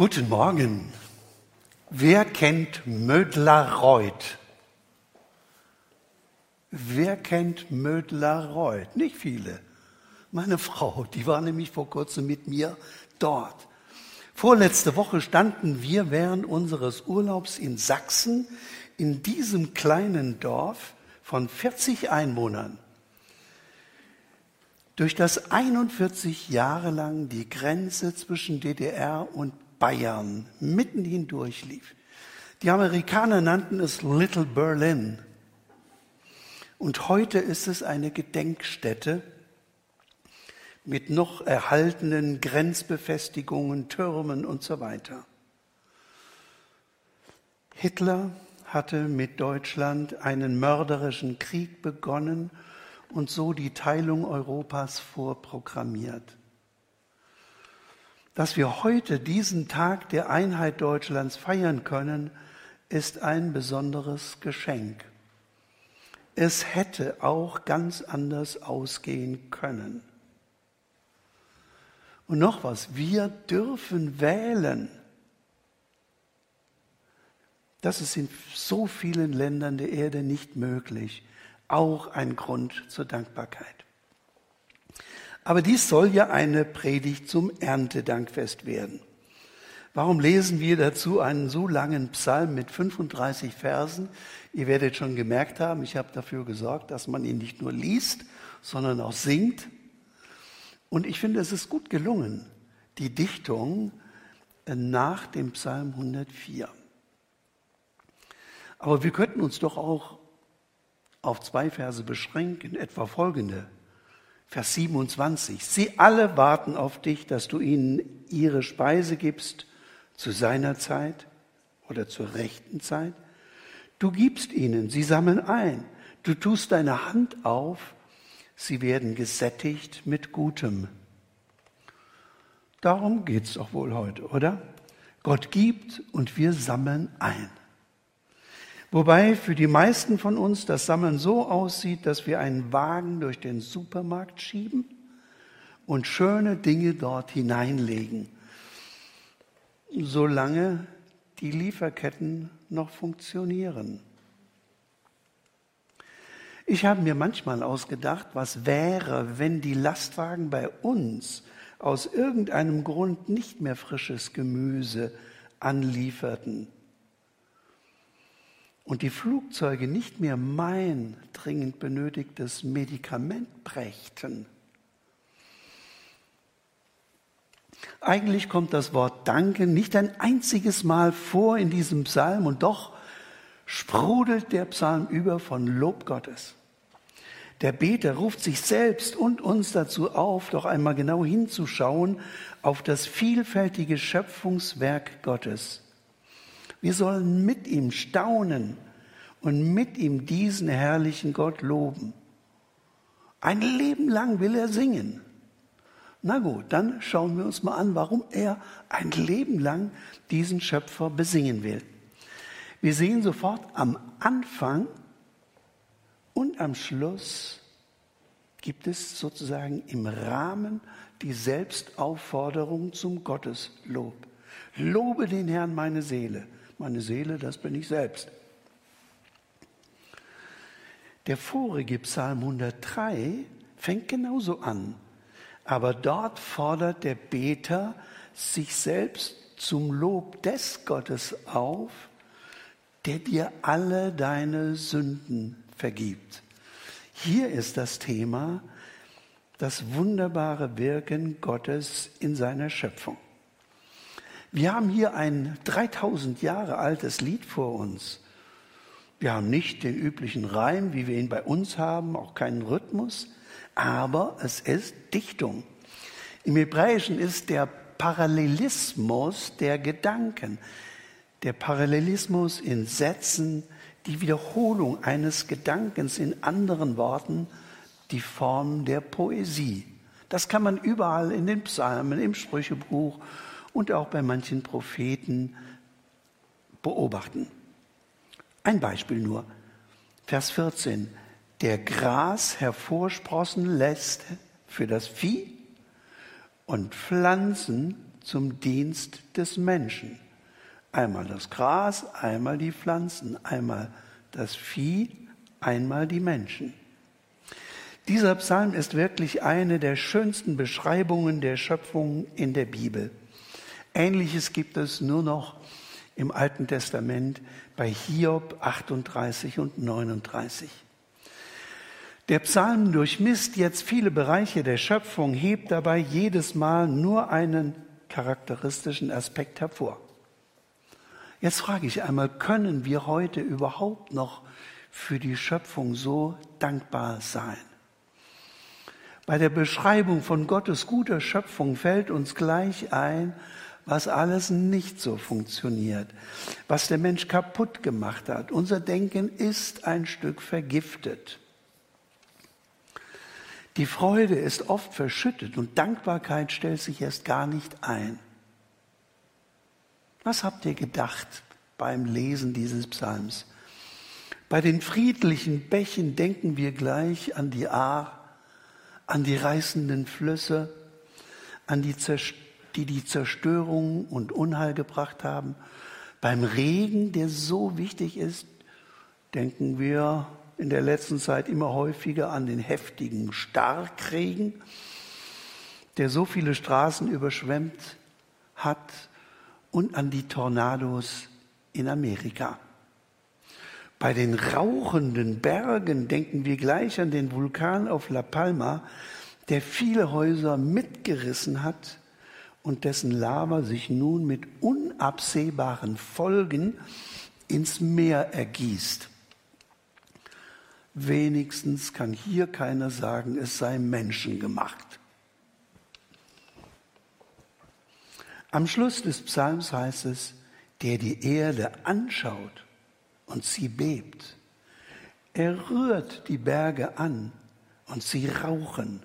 Guten Morgen. Wer kennt Mödlarreuth? Wer kennt Mödlarreuth? Nicht viele. Meine Frau, die war nämlich vor kurzem mit mir dort. Vorletzte Woche standen wir während unseres Urlaubs in Sachsen in diesem kleinen Dorf von 40 Einwohnern, durch das 41 Jahre lang die Grenze zwischen DDR und Bayern mitten hindurch lief. Die Amerikaner nannten es Little Berlin. Und heute ist es eine Gedenkstätte mit noch erhaltenen Grenzbefestigungen, Türmen und so weiter. Hitler hatte mit Deutschland einen mörderischen Krieg begonnen und so die Teilung Europas vorprogrammiert. Dass wir heute diesen Tag der Einheit Deutschlands feiern können, ist ein besonderes Geschenk. Es hätte auch ganz anders ausgehen können. Und noch was, wir dürfen wählen. Das ist in so vielen Ländern der Erde nicht möglich. Auch ein Grund zur Dankbarkeit. Aber dies soll ja eine Predigt zum Erntedankfest werden. Warum lesen wir dazu einen so langen Psalm mit 35 Versen? Ihr werdet schon gemerkt haben, ich habe dafür gesorgt, dass man ihn nicht nur liest, sondern auch singt. Und ich finde, es ist gut gelungen, die Dichtung nach dem Psalm 104. Aber wir könnten uns doch auch auf zwei Verse beschränken, etwa folgende. Vers 27. Sie alle warten auf dich, dass du ihnen ihre Speise gibst zu seiner Zeit oder zur rechten Zeit. Du gibst ihnen, sie sammeln ein. Du tust deine Hand auf, sie werden gesättigt mit Gutem. Darum geht's doch wohl heute, oder? Gott gibt und wir sammeln ein. Wobei für die meisten von uns das Sammeln so aussieht, dass wir einen Wagen durch den Supermarkt schieben und schöne Dinge dort hineinlegen, solange die Lieferketten noch funktionieren. Ich habe mir manchmal ausgedacht, was wäre, wenn die Lastwagen bei uns aus irgendeinem Grund nicht mehr frisches Gemüse anlieferten und die Flugzeuge nicht mehr mein dringend benötigtes Medikament brächten. Eigentlich kommt das Wort Danken nicht ein einziges Mal vor in diesem Psalm und doch sprudelt der Psalm über von Lob Gottes. Der Beter ruft sich selbst und uns dazu auf, doch einmal genau hinzuschauen auf das vielfältige Schöpfungswerk Gottes. Wir sollen mit ihm staunen und mit ihm diesen herrlichen Gott loben. Ein Leben lang will er singen. Na gut, dann schauen wir uns mal an, warum er ein Leben lang diesen Schöpfer besingen will. Wir sehen sofort am Anfang und am Schluss gibt es sozusagen im Rahmen die Selbstaufforderung zum Gotteslob. Lobe den Herrn meine Seele meine Seele, das bin ich selbst. Der vorige Psalm 103 fängt genauso an, aber dort fordert der Beter sich selbst zum Lob des Gottes auf, der dir alle deine Sünden vergibt. Hier ist das Thema das wunderbare Wirken Gottes in seiner Schöpfung. Wir haben hier ein 3000 Jahre altes Lied vor uns. Wir haben nicht den üblichen Reim, wie wir ihn bei uns haben, auch keinen Rhythmus, aber es ist Dichtung. Im Hebräischen ist der Parallelismus der Gedanken, der Parallelismus in Sätzen, die Wiederholung eines Gedankens in anderen Worten, die Form der Poesie. Das kann man überall in den Psalmen, im Sprüchebuch und auch bei manchen Propheten beobachten. Ein Beispiel nur. Vers 14. Der Gras hervorsprossen lässt für das Vieh und Pflanzen zum Dienst des Menschen. Einmal das Gras, einmal die Pflanzen, einmal das Vieh, einmal die Menschen. Dieser Psalm ist wirklich eine der schönsten Beschreibungen der Schöpfung in der Bibel. Ähnliches gibt es nur noch im Alten Testament bei Hiob 38 und 39. Der Psalm durchmisst jetzt viele Bereiche der Schöpfung, hebt dabei jedes Mal nur einen charakteristischen Aspekt hervor. Jetzt frage ich einmal, können wir heute überhaupt noch für die Schöpfung so dankbar sein? Bei der Beschreibung von Gottes guter Schöpfung fällt uns gleich ein, was alles nicht so funktioniert, was der Mensch kaputt gemacht hat. Unser Denken ist ein Stück vergiftet. Die Freude ist oft verschüttet und Dankbarkeit stellt sich erst gar nicht ein. Was habt ihr gedacht beim Lesen dieses Psalms? Bei den friedlichen Bächen denken wir gleich an die Ahr, an die reißenden Flüsse, an die, die die Zerstörung und Unheil gebracht haben. Beim Regen, der so wichtig ist, denken wir in der letzten Zeit immer häufiger an den heftigen Starkregen, der so viele Straßen überschwemmt hat und an die Tornados in Amerika. Bei den rauchenden Bergen denken wir gleich an den Vulkan auf La Palma, der viele Häuser mitgerissen hat und dessen Lava sich nun mit unabsehbaren Folgen ins Meer ergießt. Wenigstens kann hier keiner sagen, es sei menschengemacht. Am Schluss des Psalms heißt es, der die Erde anschaut und sie bebt. Er rührt die Berge an und sie rauchen.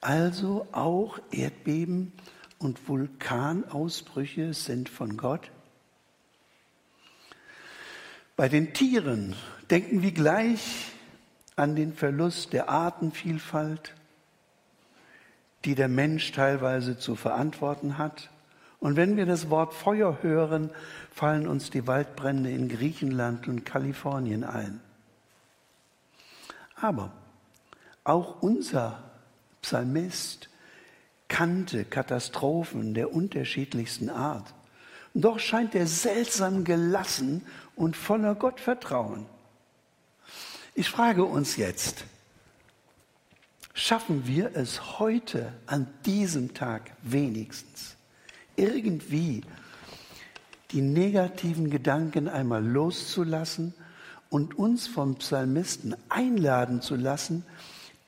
Also auch Erdbeben und Vulkanausbrüche sind von Gott. Bei den Tieren denken wir gleich an den Verlust der Artenvielfalt, die der Mensch teilweise zu verantworten hat. Und wenn wir das Wort Feuer hören, fallen uns die Waldbrände in Griechenland und Kalifornien ein. Aber auch unser Psalmist kannte Katastrophen der unterschiedlichsten Art. Doch scheint er seltsam gelassen und voller Gottvertrauen. Ich frage uns jetzt, schaffen wir es heute an diesem Tag wenigstens irgendwie die negativen Gedanken einmal loszulassen und uns vom Psalmisten einladen zu lassen,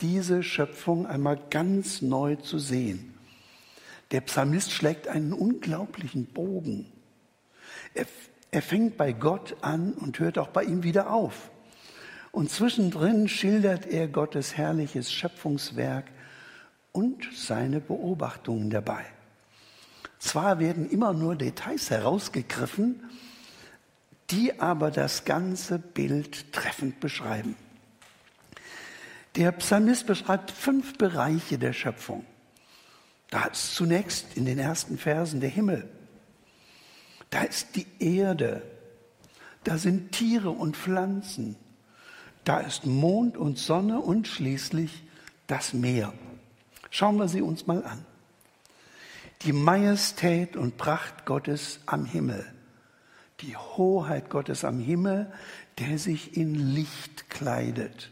diese Schöpfung einmal ganz neu zu sehen. Der Psalmist schlägt einen unglaublichen Bogen. Er, er fängt bei Gott an und hört auch bei ihm wieder auf. Und zwischendrin schildert er Gottes herrliches Schöpfungswerk und seine Beobachtungen dabei. Zwar werden immer nur Details herausgegriffen, die aber das ganze Bild treffend beschreiben. Der Psalmist beschreibt fünf Bereiche der Schöpfung. Da ist zunächst in den ersten Versen der Himmel. Da ist die Erde. Da sind Tiere und Pflanzen. Da ist Mond und Sonne und schließlich das Meer. Schauen wir sie uns mal an. Die Majestät und Pracht Gottes am Himmel. Die Hoheit Gottes am Himmel, der sich in Licht kleidet.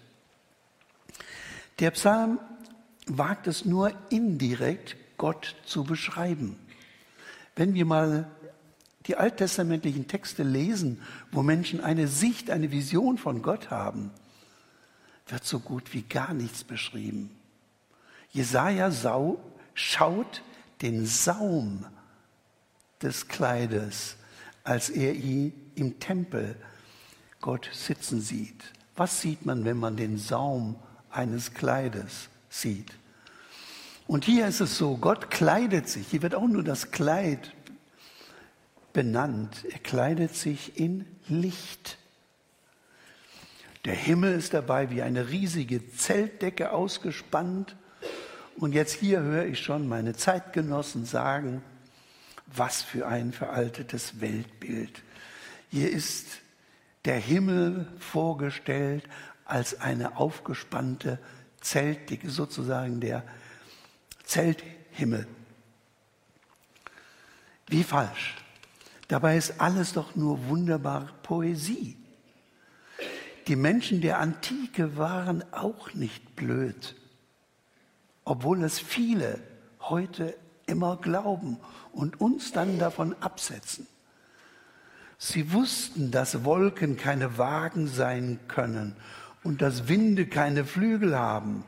Der Psalm wagt es nur indirekt, Gott zu beschreiben. Wenn wir mal die alttestamentlichen Texte lesen, wo Menschen eine Sicht, eine Vision von Gott haben, wird so gut wie gar nichts beschrieben. Jesaja sau, schaut den Saum des Kleides, als er ihn im Tempel Gott sitzen sieht. Was sieht man, wenn man den Saum eines Kleides sieht? Und hier ist es so, Gott kleidet sich, hier wird auch nur das Kleid benannt, er kleidet sich in Licht. Der Himmel ist dabei wie eine riesige Zeltdecke ausgespannt. Und jetzt hier höre ich schon meine Zeitgenossen sagen, Was für ein veraltetes Weltbild. Hier ist der Himmel vorgestellt als eine aufgespannte Zeltdicke, sozusagen der Zelthimmel. Wie falsch. Dabei ist alles doch nur wunderbare Poesie. Die Menschen der Antike waren auch nicht blöd, obwohl es viele heute immer glauben und uns dann davon absetzen. Sie wussten, dass Wolken keine Wagen sein können und dass Winde keine Flügel haben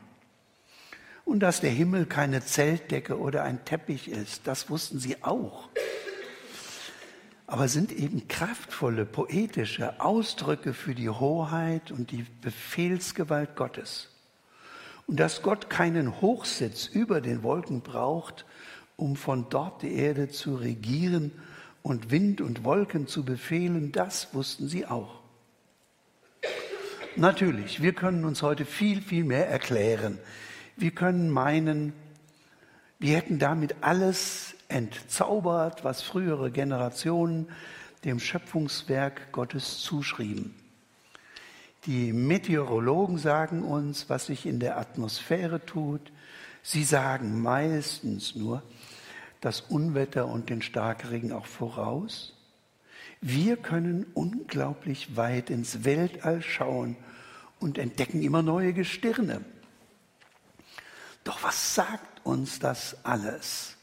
und dass der Himmel keine Zeltdecke oder ein Teppich ist. Das wussten sie auch. Aber sind eben kraftvolle, poetische Ausdrücke für die Hoheit und die Befehlsgewalt Gottes. Und dass Gott keinen Hochsitz über den Wolken braucht, um von dort die Erde zu regieren und Wind und Wolken zu befehlen, das wussten sie auch. Natürlich, wir können uns heute viel, viel mehr erklären. Wir können meinen, wir hätten damit alles entzaubert, was frühere Generationen dem Schöpfungswerk Gottes zuschrieben. Die Meteorologen sagen uns, was sich in der Atmosphäre tut. Sie sagen meistens nur das Unwetter und den Starkregen auch voraus. Wir können unglaublich weit ins Weltall schauen und entdecken immer neue Gestirne. Doch was sagt uns das alles?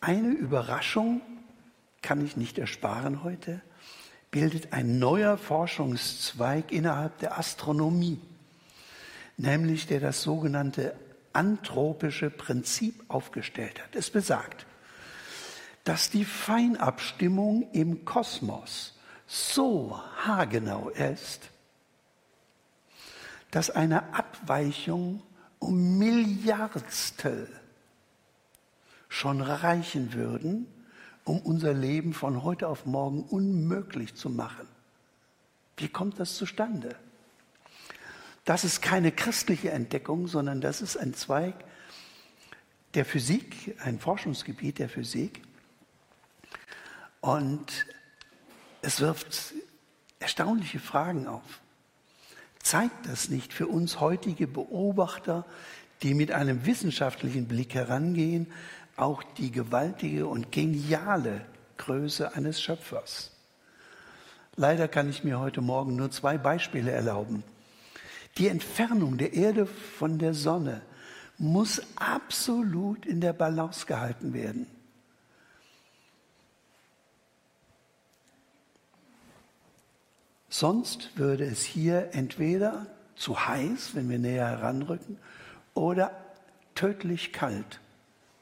Eine Überraschung kann ich nicht ersparen heute, bildet ein neuer Forschungszweig innerhalb der Astronomie, nämlich der das sogenannte anthropische Prinzip aufgestellt hat. Es besagt, dass die Feinabstimmung im Kosmos so haargenau ist, dass eine Abweichung um Milliardstel schon reichen würden, um unser Leben von heute auf morgen unmöglich zu machen. Wie kommt das zustande? Das ist keine christliche Entdeckung, sondern das ist ein Zweig der Physik, ein Forschungsgebiet der Physik. Und es wirft erstaunliche Fragen auf zeigt das nicht für uns heutige Beobachter, die mit einem wissenschaftlichen Blick herangehen, auch die gewaltige und geniale Größe eines Schöpfers? Leider kann ich mir heute Morgen nur zwei Beispiele erlauben. Die Entfernung der Erde von der Sonne muss absolut in der Balance gehalten werden. Sonst würde es hier entweder zu heiß, wenn wir näher heranrücken, oder tödlich kalt,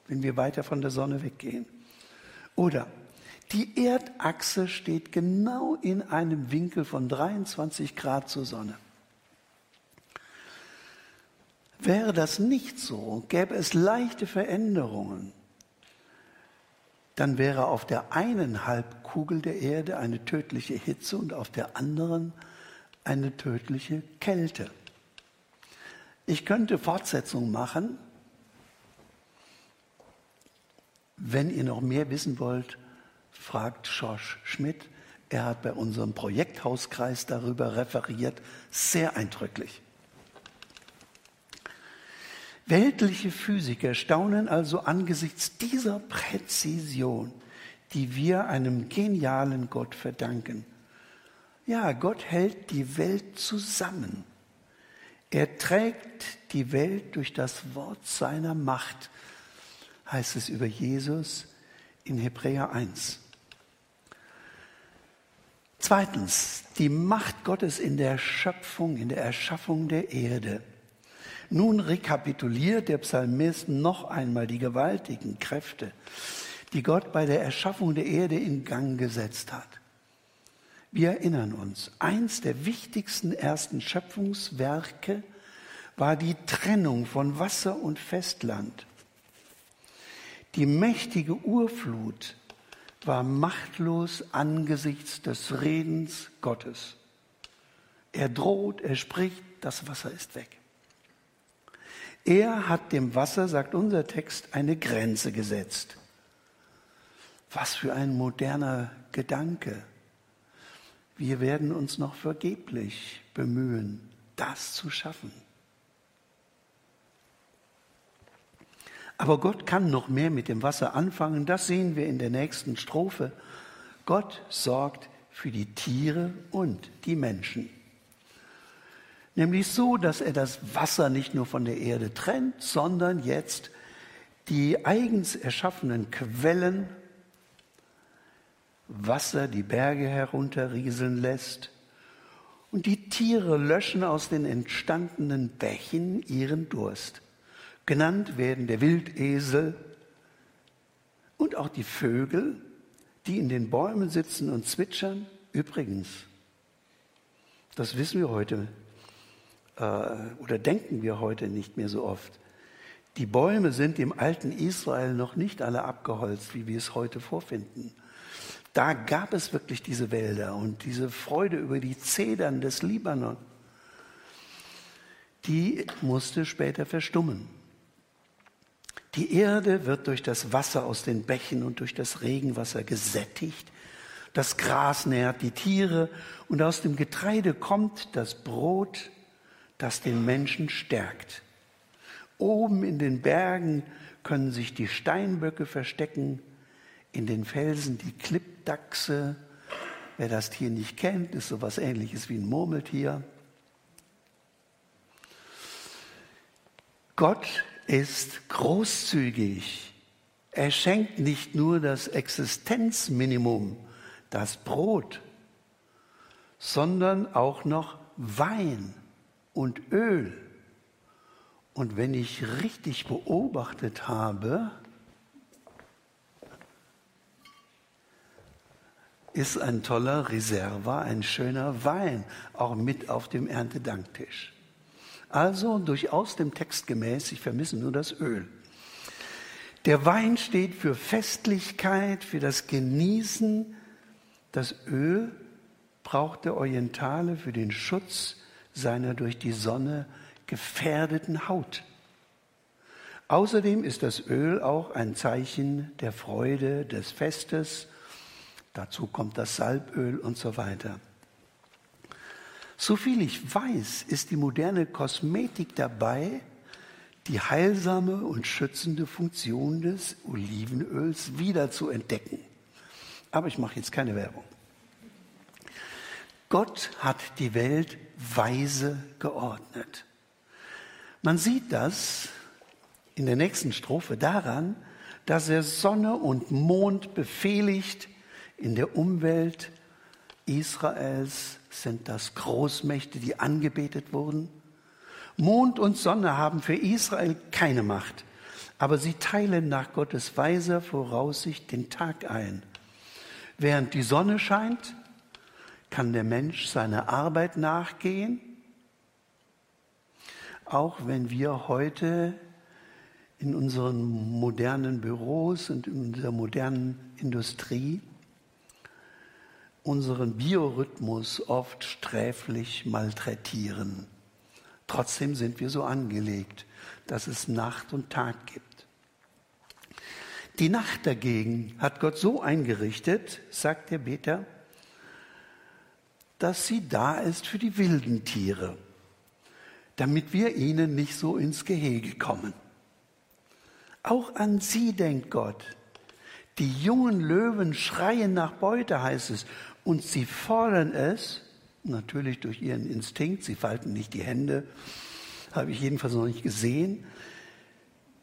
wenn wir weiter von der Sonne weggehen. Oder die Erdachse steht genau in einem Winkel von 23 Grad zur Sonne. Wäre das nicht so, gäbe es leichte Veränderungen dann wäre auf der einen Halbkugel der Erde eine tödliche Hitze und auf der anderen eine tödliche Kälte. Ich könnte Fortsetzung machen. Wenn ihr noch mehr wissen wollt, fragt Schorsch Schmidt. Er hat bei unserem Projekthauskreis darüber referiert, sehr eindrücklich. Weltliche Physiker staunen also angesichts dieser Präzision, die wir einem genialen Gott verdanken. Ja, Gott hält die Welt zusammen. Er trägt die Welt durch das Wort seiner Macht, heißt es über Jesus in Hebräer 1. Zweitens, die Macht Gottes in der Schöpfung, in der Erschaffung der Erde. Nun rekapituliert der Psalmist noch einmal die gewaltigen Kräfte, die Gott bei der Erschaffung der Erde in Gang gesetzt hat. Wir erinnern uns, eins der wichtigsten ersten Schöpfungswerke war die Trennung von Wasser und Festland. Die mächtige Urflut war machtlos angesichts des Redens Gottes. Er droht, er spricht, das Wasser ist weg. Er hat dem Wasser, sagt unser Text, eine Grenze gesetzt. Was für ein moderner Gedanke. Wir werden uns noch vergeblich bemühen, das zu schaffen. Aber Gott kann noch mehr mit dem Wasser anfangen. Das sehen wir in der nächsten Strophe. Gott sorgt für die Tiere und die Menschen. Nämlich so, dass er das Wasser nicht nur von der Erde trennt, sondern jetzt die eigens erschaffenen Quellen Wasser die Berge herunterrieseln lässt und die Tiere löschen aus den entstandenen Bächen ihren Durst. Genannt werden der Wildesel und auch die Vögel, die in den Bäumen sitzen und zwitschern. Übrigens, das wissen wir heute äh, oder denken wir heute nicht mehr so oft. Die Bäume sind im alten Israel noch nicht alle abgeholzt, wie wir es heute vorfinden. Da gab es wirklich diese Wälder und diese Freude über die Zedern des Libanon. Die musste später verstummen. Die Erde wird durch das Wasser aus den Bächen und durch das Regenwasser gesättigt. Das Gras nährt die Tiere und aus dem Getreide kommt das Brot, das den Menschen stärkt. Oben in den Bergen können sich die Steinböcke verstecken, in den Felsen die Klippdachse. Wer das Tier nicht kennt, ist so etwas ähnliches wie ein Murmeltier. Gott ist großzügig. Er schenkt nicht nur das Existenzminimum, das Brot, sondern auch noch Wein und Öl. Und wenn ich richtig beobachtet habe, ist ein toller Reserva, ein schöner Wein, auch mit auf dem Erntedanktisch. Also durchaus dem Text gemäß, ich vermisse nur das Öl. Der Wein steht für Festlichkeit, für das Genießen. Das Öl braucht der Orientale für den Schutz seiner durch die Sonne gefährdeten Haut. Außerdem ist das Öl auch ein Zeichen der Freude des Festes. Dazu kommt das Salböl und so weiter. Soviel ich weiß, ist die moderne Kosmetik dabei, die heilsame und schützende Funktion des Olivenöls wieder zu entdecken. Aber ich mache jetzt keine Werbung. Gott hat die Welt weise geordnet. Man sieht das in der nächsten Strophe daran, dass er Sonne und Mond befehligt, in der Umwelt Israels sind das Großmächte, die angebetet wurden. Mond und Sonne haben für Israel keine Macht, aber sie teilen nach Gottes weiser Voraussicht den Tag ein. Während die Sonne scheint, kann der Mensch seiner Arbeit nachgehen, auch wenn wir heute in unseren modernen Büros und in unserer modernen Industrie unseren Biorhythmus oft sträflich malträtieren. Trotzdem sind wir so angelegt, dass es Nacht und Tag gibt. Die Nacht dagegen hat Gott so eingerichtet, sagt der Beter, dass sie da ist für die wilden Tiere, damit wir ihnen nicht so ins Gehege kommen. Auch an sie denkt Gott. Die jungen Löwen schreien nach Beute, heißt es, und sie fordern es, natürlich durch ihren Instinkt, sie falten nicht die Hände, habe ich jedenfalls noch nicht gesehen,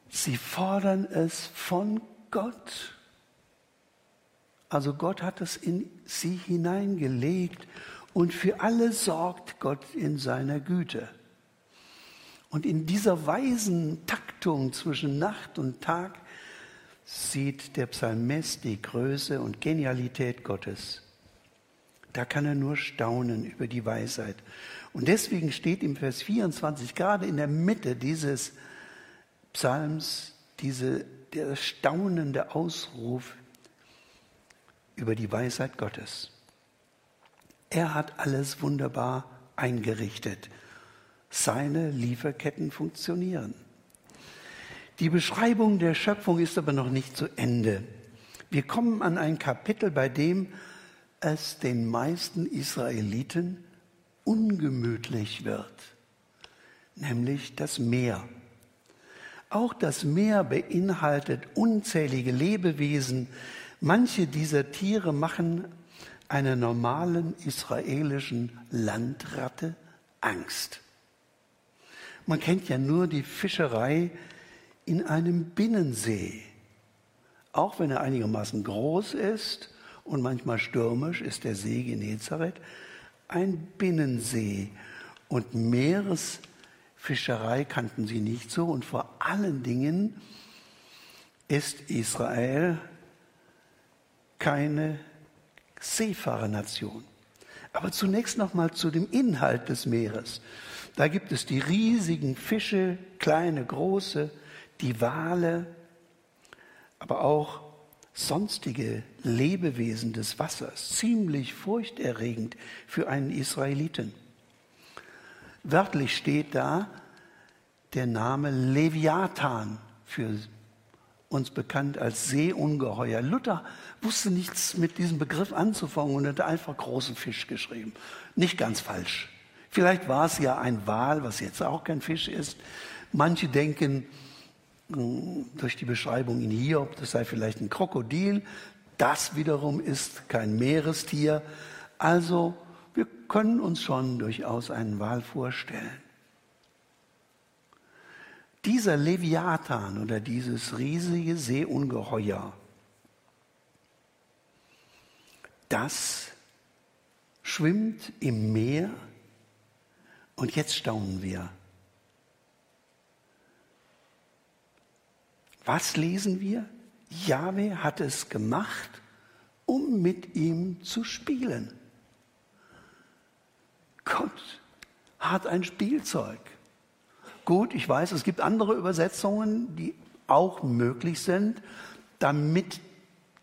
sie fordern es von Gott. Also Gott hat es in sie hineingelegt und für alle sorgt Gott in seiner Güte. Und in dieser weisen Taktung zwischen Nacht und Tag sieht der Psalmist die Größe und Genialität Gottes. Da kann er nur staunen über die Weisheit. Und deswegen steht im Vers 24 gerade in der Mitte dieses Psalms diese, der staunende Ausruf über die Weisheit Gottes. Er hat alles wunderbar eingerichtet. Seine Lieferketten funktionieren. Die Beschreibung der Schöpfung ist aber noch nicht zu Ende. Wir kommen an ein Kapitel, bei dem es den meisten Israeliten ungemütlich wird, nämlich das Meer. Auch das Meer beinhaltet unzählige Lebewesen. Manche dieser Tiere machen einer normalen israelischen Landratte Angst. Man kennt ja nur die Fischerei in einem Binnensee. Auch wenn er einigermaßen groß ist und manchmal stürmisch, ist der See Genezareth ein Binnensee. Und Meeresfischerei kannten sie nicht so. Und vor allen Dingen ist Israel keine Seefahrernation. Aber zunächst noch mal zu dem Inhalt des Meeres. Da gibt es die riesigen Fische, kleine, große, die Wale, aber auch sonstige Lebewesen des Wassers. Ziemlich furchterregend für einen Israeliten. Wörtlich steht da der Name Leviathan für uns bekannt als Seeungeheuer. Luther wusste nichts mit diesem Begriff anzufangen und hat einfach großen Fisch geschrieben. Nicht ganz falsch. Vielleicht war es ja ein Wal, was jetzt auch kein Fisch ist. Manche denken hm, durch die Beschreibung in Hiob, das sei vielleicht ein Krokodil. Das wiederum ist kein Meerestier. Also wir können uns schon durchaus einen Wal vorstellen. Dieser Leviathan oder dieses riesige Seeungeheuer, das schwimmt im Meer und jetzt staunen wir. Was lesen wir? Jahwe hat es gemacht, um mit ihm zu spielen. Gott hat ein Spielzeug. Gut, ich weiß, es gibt andere Übersetzungen, die auch möglich sind, damit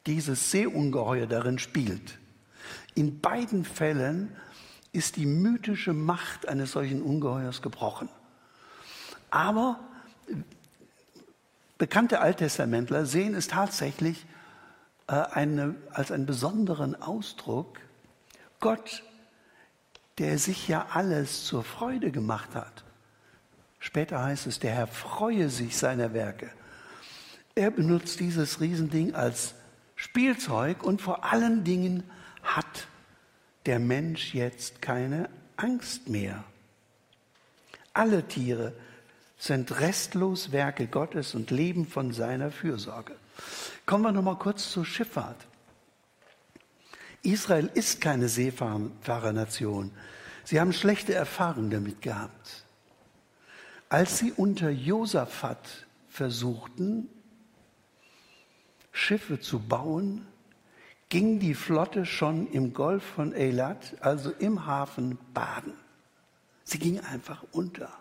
dieses Seeungeheuer darin spielt. In beiden Fällen ist die mythische Macht eines solchen Ungeheuers gebrochen. Aber bekannte Alttestamentler sehen es tatsächlich äh, eine, als einen besonderen Ausdruck. Gott, der sich ja alles zur Freude gemacht hat, Später heißt es, der Herr freue sich seiner Werke. Er benutzt dieses Riesending als Spielzeug und vor allen Dingen hat der Mensch jetzt keine Angst mehr. Alle Tiere sind restlos Werke Gottes und leben von seiner Fürsorge. Kommen wir noch mal kurz zur Schifffahrt. Israel ist keine Seefahrernation. Sie haben schlechte Erfahrungen damit gehabt. Als sie unter Josaphat versuchten, Schiffe zu bauen, ging die Flotte schon im Golf von Eilat, also im Hafen, baden. Sie ging einfach unter.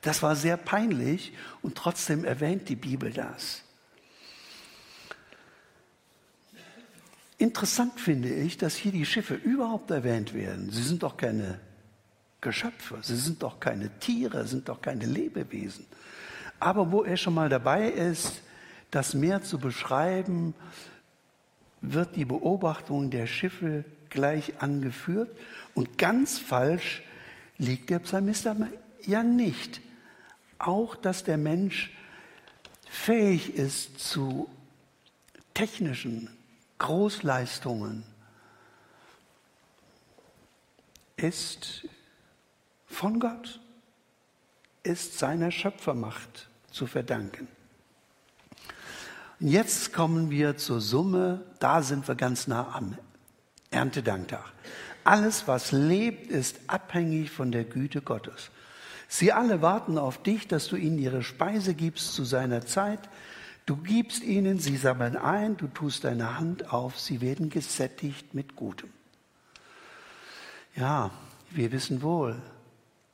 Das war sehr peinlich und trotzdem erwähnt die Bibel das. Interessant finde ich, dass hier die Schiffe überhaupt erwähnt werden. Sie sind doch keine Geschöpfe. Sie sind doch keine Tiere, sind doch keine Lebewesen. Aber wo er schon mal dabei ist, das Meer zu beschreiben, wird die Beobachtung der Schiffe gleich angeführt. Und ganz falsch liegt der Psalmist ja nicht. Auch, dass der Mensch fähig ist zu technischen Großleistungen, ist von Gott, ist seiner Schöpfermacht zu verdanken. Und jetzt kommen wir zur Summe, da sind wir ganz nah am Erntedanktag. Alles, was lebt, ist abhängig von der Güte Gottes. Sie alle warten auf dich, dass du ihnen ihre Speise gibst zu seiner Zeit. Du gibst ihnen, sie sammeln ein, du tust deine Hand auf, sie werden gesättigt mit Gutem. Ja, wir wissen wohl,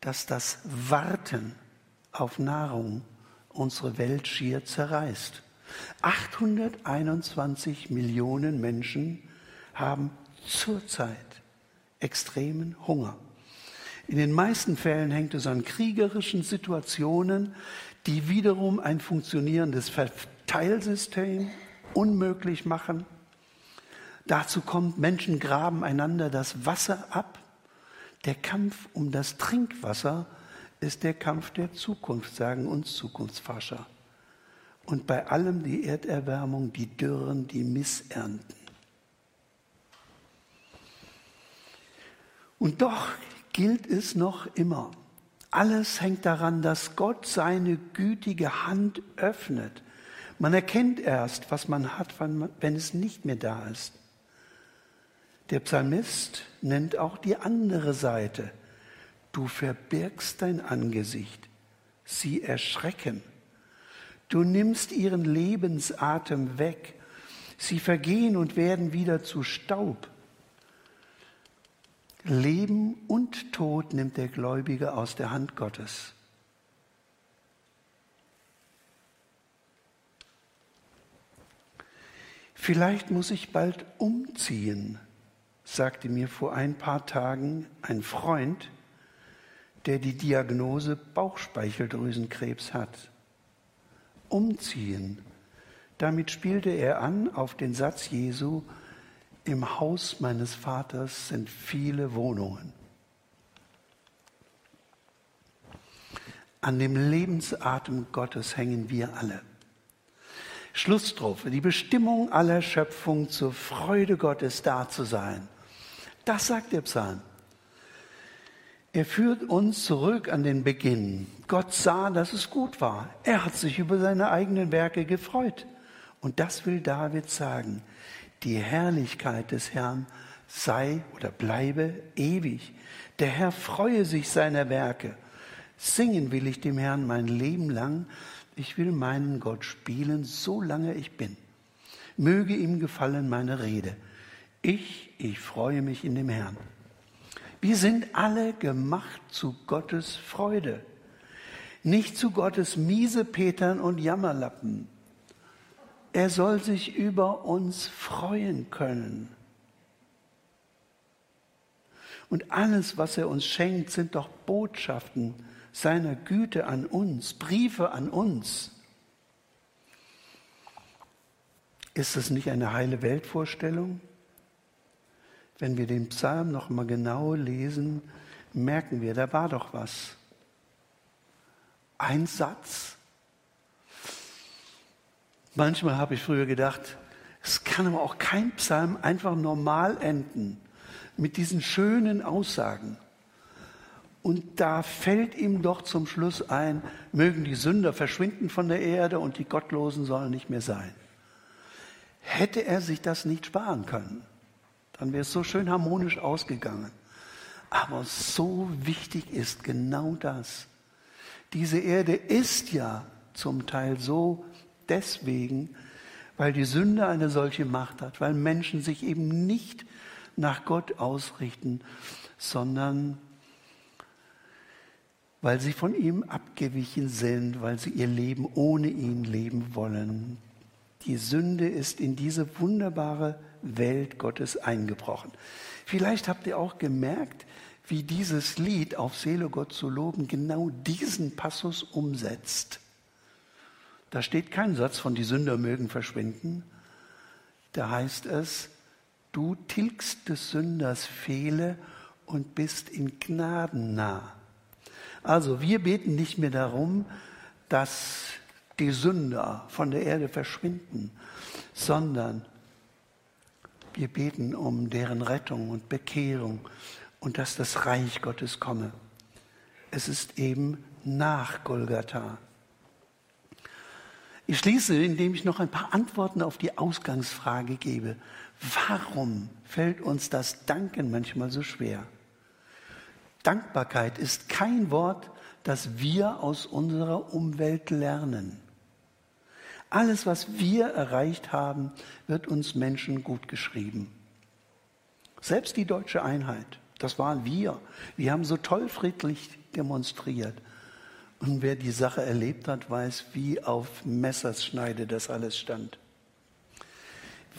dass das Warten auf Nahrung unsere Welt schier zerreißt. 821 Millionen Menschen haben zurzeit extremen Hunger. In den meisten Fällen hängt es an kriegerischen Situationen, die wiederum ein funktionierendes Verteilsystem unmöglich machen. Dazu kommt, Menschen graben einander das Wasser ab. Der Kampf um das Trinkwasser ist der Kampf der Zukunft, sagen uns Zukunftsforscher. Und bei allem die Erderwärmung, die Dürren, die Missernten. Und doch gilt es noch immer. Alles hängt daran, dass Gott seine gütige Hand öffnet. Man erkennt erst, was man hat, wenn es nicht mehr da ist. Der Psalmist nennt auch die andere Seite. Du verbirgst dein Angesicht, sie erschrecken. Du nimmst ihren Lebensatem weg, sie vergehen und werden wieder zu Staub. Leben und Tod nimmt der Gläubige aus der Hand Gottes. Vielleicht muss ich bald umziehen, sagte mir vor ein paar Tagen ein Freund, der die Diagnose Bauchspeicheldrüsenkrebs hat. Umziehen. Damit spielte er an auf den Satz Jesu, im Haus meines Vaters sind viele Wohnungen. An dem Lebensatem Gottes hängen wir alle. Schlussstrophe, die Bestimmung aller Schöpfung zur Freude Gottes da zu sein. Das sagt der Psalm. Er führt uns zurück an den Beginn. Gott sah, dass es gut war. Er hat sich über seine eigenen Werke gefreut. Und das will David sagen die Herrlichkeit des Herrn sei oder bleibe ewig. Der Herr freue sich seiner Werke. Singen will ich dem Herrn mein Leben lang. Ich will meinen Gott spielen, solange ich bin. Möge ihm gefallen meine Rede. Ich, ich freue mich in dem Herrn. Wir sind alle gemacht zu Gottes Freude, nicht zu Gottes Miesepetern und Jammerlappen. Er soll sich über uns freuen können. Und alles, was er uns schenkt, sind doch Botschaften seiner Güte an uns, Briefe an uns. Ist das nicht eine heile Weltvorstellung? Wenn wir den Psalm noch mal genau lesen, merken wir, da war doch was. Ein Satz, Manchmal habe ich früher gedacht, es kann aber auch kein Psalm einfach normal enden mit diesen schönen Aussagen. Und da fällt ihm doch zum Schluss ein, mögen die Sünder verschwinden von der Erde und die Gottlosen sollen nicht mehr sein. Hätte er sich das nicht sparen können, dann wäre es so schön harmonisch ausgegangen. Aber so wichtig ist genau das. Diese Erde ist ja zum Teil so deswegen, weil die Sünde eine solche Macht hat, weil Menschen sich eben nicht nach Gott ausrichten, sondern weil sie von ihm abgewichen sind, weil sie ihr Leben ohne ihn leben wollen. Die Sünde ist in diese wunderbare Welt Gottes eingebrochen. Vielleicht habt ihr auch gemerkt, wie dieses Lied auf Seele Gott zu loben genau diesen Passus umsetzt. Da steht kein Satz von die Sünder mögen verschwinden. Da heißt es, du tilgst des Sünders Fehle und bist in Gnaden nah. Also wir beten nicht mehr darum, dass die Sünder von der Erde verschwinden, sondern wir beten um deren Rettung und Bekehrung und dass das Reich Gottes komme. Es ist eben nach Golgatha. Ich schließe, indem ich noch ein paar Antworten auf die Ausgangsfrage gebe. Warum fällt uns das Danken manchmal so schwer? Dankbarkeit ist kein Wort, das wir aus unserer Umwelt lernen. Alles, was wir erreicht haben, wird uns Menschen gut geschrieben. Selbst die deutsche Einheit, das waren wir. Wir haben so toll friedlich demonstriert. Und wer die Sache erlebt hat, weiß, wie auf Messerschneide das alles stand.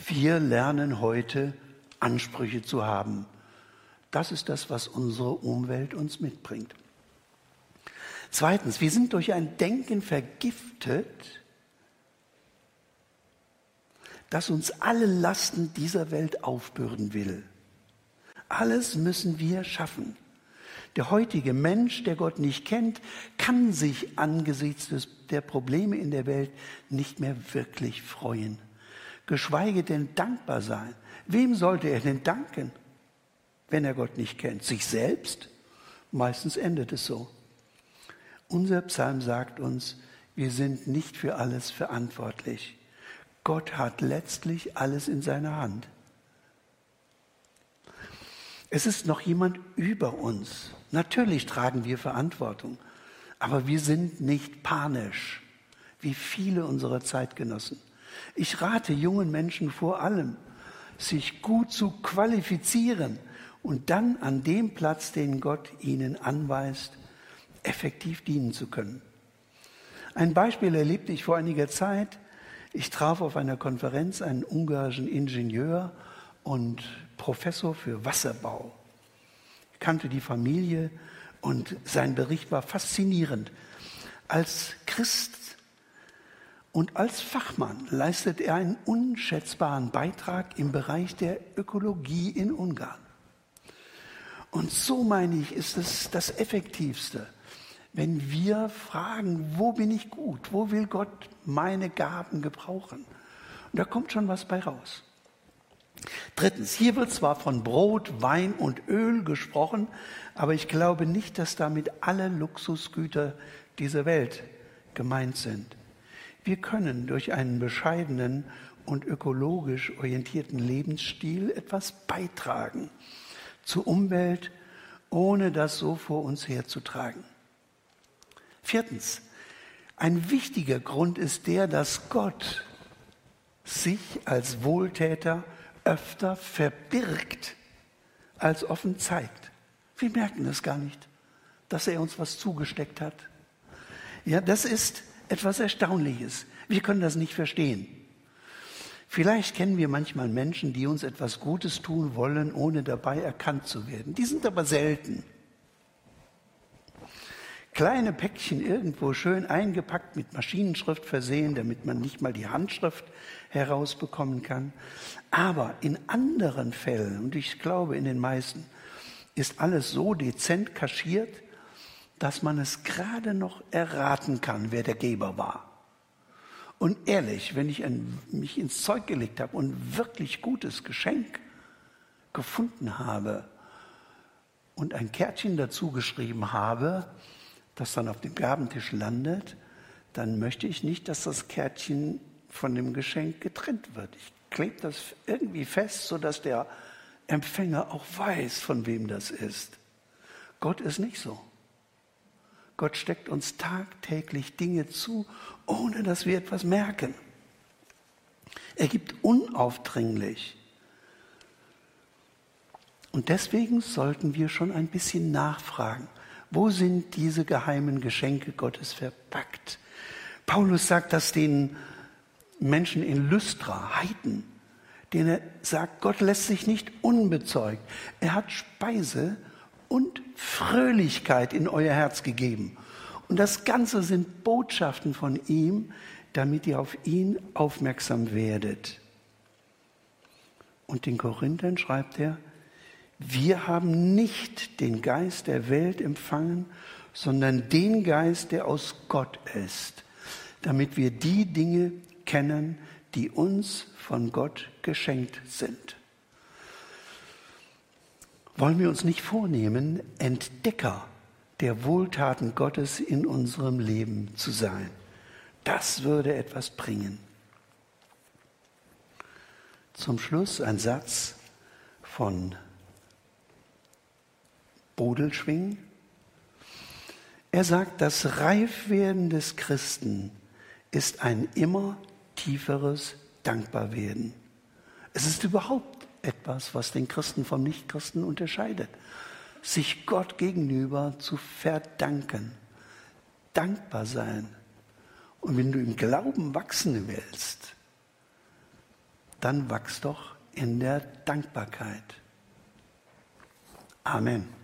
Wir lernen heute Ansprüche zu haben. Das ist das, was unsere Umwelt uns mitbringt. Zweitens, wir sind durch ein Denken vergiftet, das uns alle Lasten dieser Welt aufbürden will. Alles müssen wir schaffen. Der heutige Mensch, der Gott nicht kennt, kann sich angesichts des, der Probleme in der Welt nicht mehr wirklich freuen. Geschweige denn dankbar sein. Wem sollte er denn danken, wenn er Gott nicht kennt? Sich selbst? Meistens endet es so. Unser Psalm sagt uns, wir sind nicht für alles verantwortlich. Gott hat letztlich alles in seiner Hand. Es ist noch jemand über uns. Natürlich tragen wir Verantwortung, aber wir sind nicht panisch, wie viele unserer Zeitgenossen. Ich rate jungen Menschen vor allem, sich gut zu qualifizieren und dann an dem Platz, den Gott ihnen anweist, effektiv dienen zu können. Ein Beispiel erlebte ich vor einiger Zeit. Ich traf auf einer Konferenz einen ungarischen Ingenieur und Professor für Wasserbau. Ich kannte die Familie und sein Bericht war faszinierend. Als Christ und als Fachmann leistet er einen unschätzbaren Beitrag im Bereich der Ökologie in Ungarn. Und so meine ich, ist es das Effektivste, wenn wir fragen, wo bin ich gut, wo will Gott meine Gaben gebrauchen. Und da kommt schon was bei raus. Drittens, hier wird zwar von Brot, Wein und Öl gesprochen, aber ich glaube nicht, dass damit alle Luxusgüter dieser Welt gemeint sind. Wir können durch einen bescheidenen und ökologisch orientierten Lebensstil etwas beitragen zur Umwelt, ohne das so vor uns herzutragen. Viertens, ein wichtiger Grund ist der, dass Gott sich als Wohltäter öfter verbirgt als offen zeigt. Wir merken es gar nicht, dass er uns was zugesteckt hat. Ja, das ist etwas Erstaunliches. Wir können das nicht verstehen. Vielleicht kennen wir manchmal Menschen, die uns etwas Gutes tun wollen, ohne dabei erkannt zu werden. Die sind aber selten. Kleine Päckchen irgendwo schön eingepackt, mit Maschinenschrift versehen, damit man nicht mal die Handschrift herausbekommen kann. Aber in anderen Fällen, und ich glaube in den meisten, ist alles so dezent kaschiert, dass man es gerade noch erraten kann, wer der Geber war. Und ehrlich, wenn ich ein, mich ins Zeug gelegt habe und wirklich gutes Geschenk gefunden habe und ein Kärtchen dazu geschrieben habe, das dann auf dem Gabentisch landet, dann möchte ich nicht, dass das Kärtchen von dem Geschenk getrennt wird. Ich klebe das irgendwie fest, sodass der Empfänger auch weiß, von wem das ist. Gott ist nicht so. Gott steckt uns tagtäglich Dinge zu, ohne dass wir etwas merken. Er gibt unaufdringlich. Und deswegen sollten wir schon ein bisschen nachfragen. Wo sind diese geheimen Geschenke Gottes verpackt? Paulus sagt das den Menschen in Lystra, Heiden, denen er sagt, Gott lässt sich nicht unbezeugt. Er hat Speise und Fröhlichkeit in euer Herz gegeben. Und das Ganze sind Botschaften von ihm, damit ihr auf ihn aufmerksam werdet. Und den Korinthern schreibt er, wir haben nicht den Geist der Welt empfangen, sondern den Geist, der aus Gott ist, damit wir die Dinge kennen, die uns von Gott geschenkt sind. Wollen wir uns nicht vornehmen, Entdecker der Wohltaten Gottes in unserem Leben zu sein? Das würde etwas bringen. Zum Schluss ein Satz von Bodelschwing. Er sagt, das Reifwerden des Christen ist ein immer tieferes Dankbarwerden. Es ist überhaupt etwas, was den Christen vom Nichtchristen unterscheidet. Sich Gott gegenüber zu verdanken. Dankbar sein. Und wenn du im Glauben wachsen willst, dann wachs doch in der Dankbarkeit. Amen.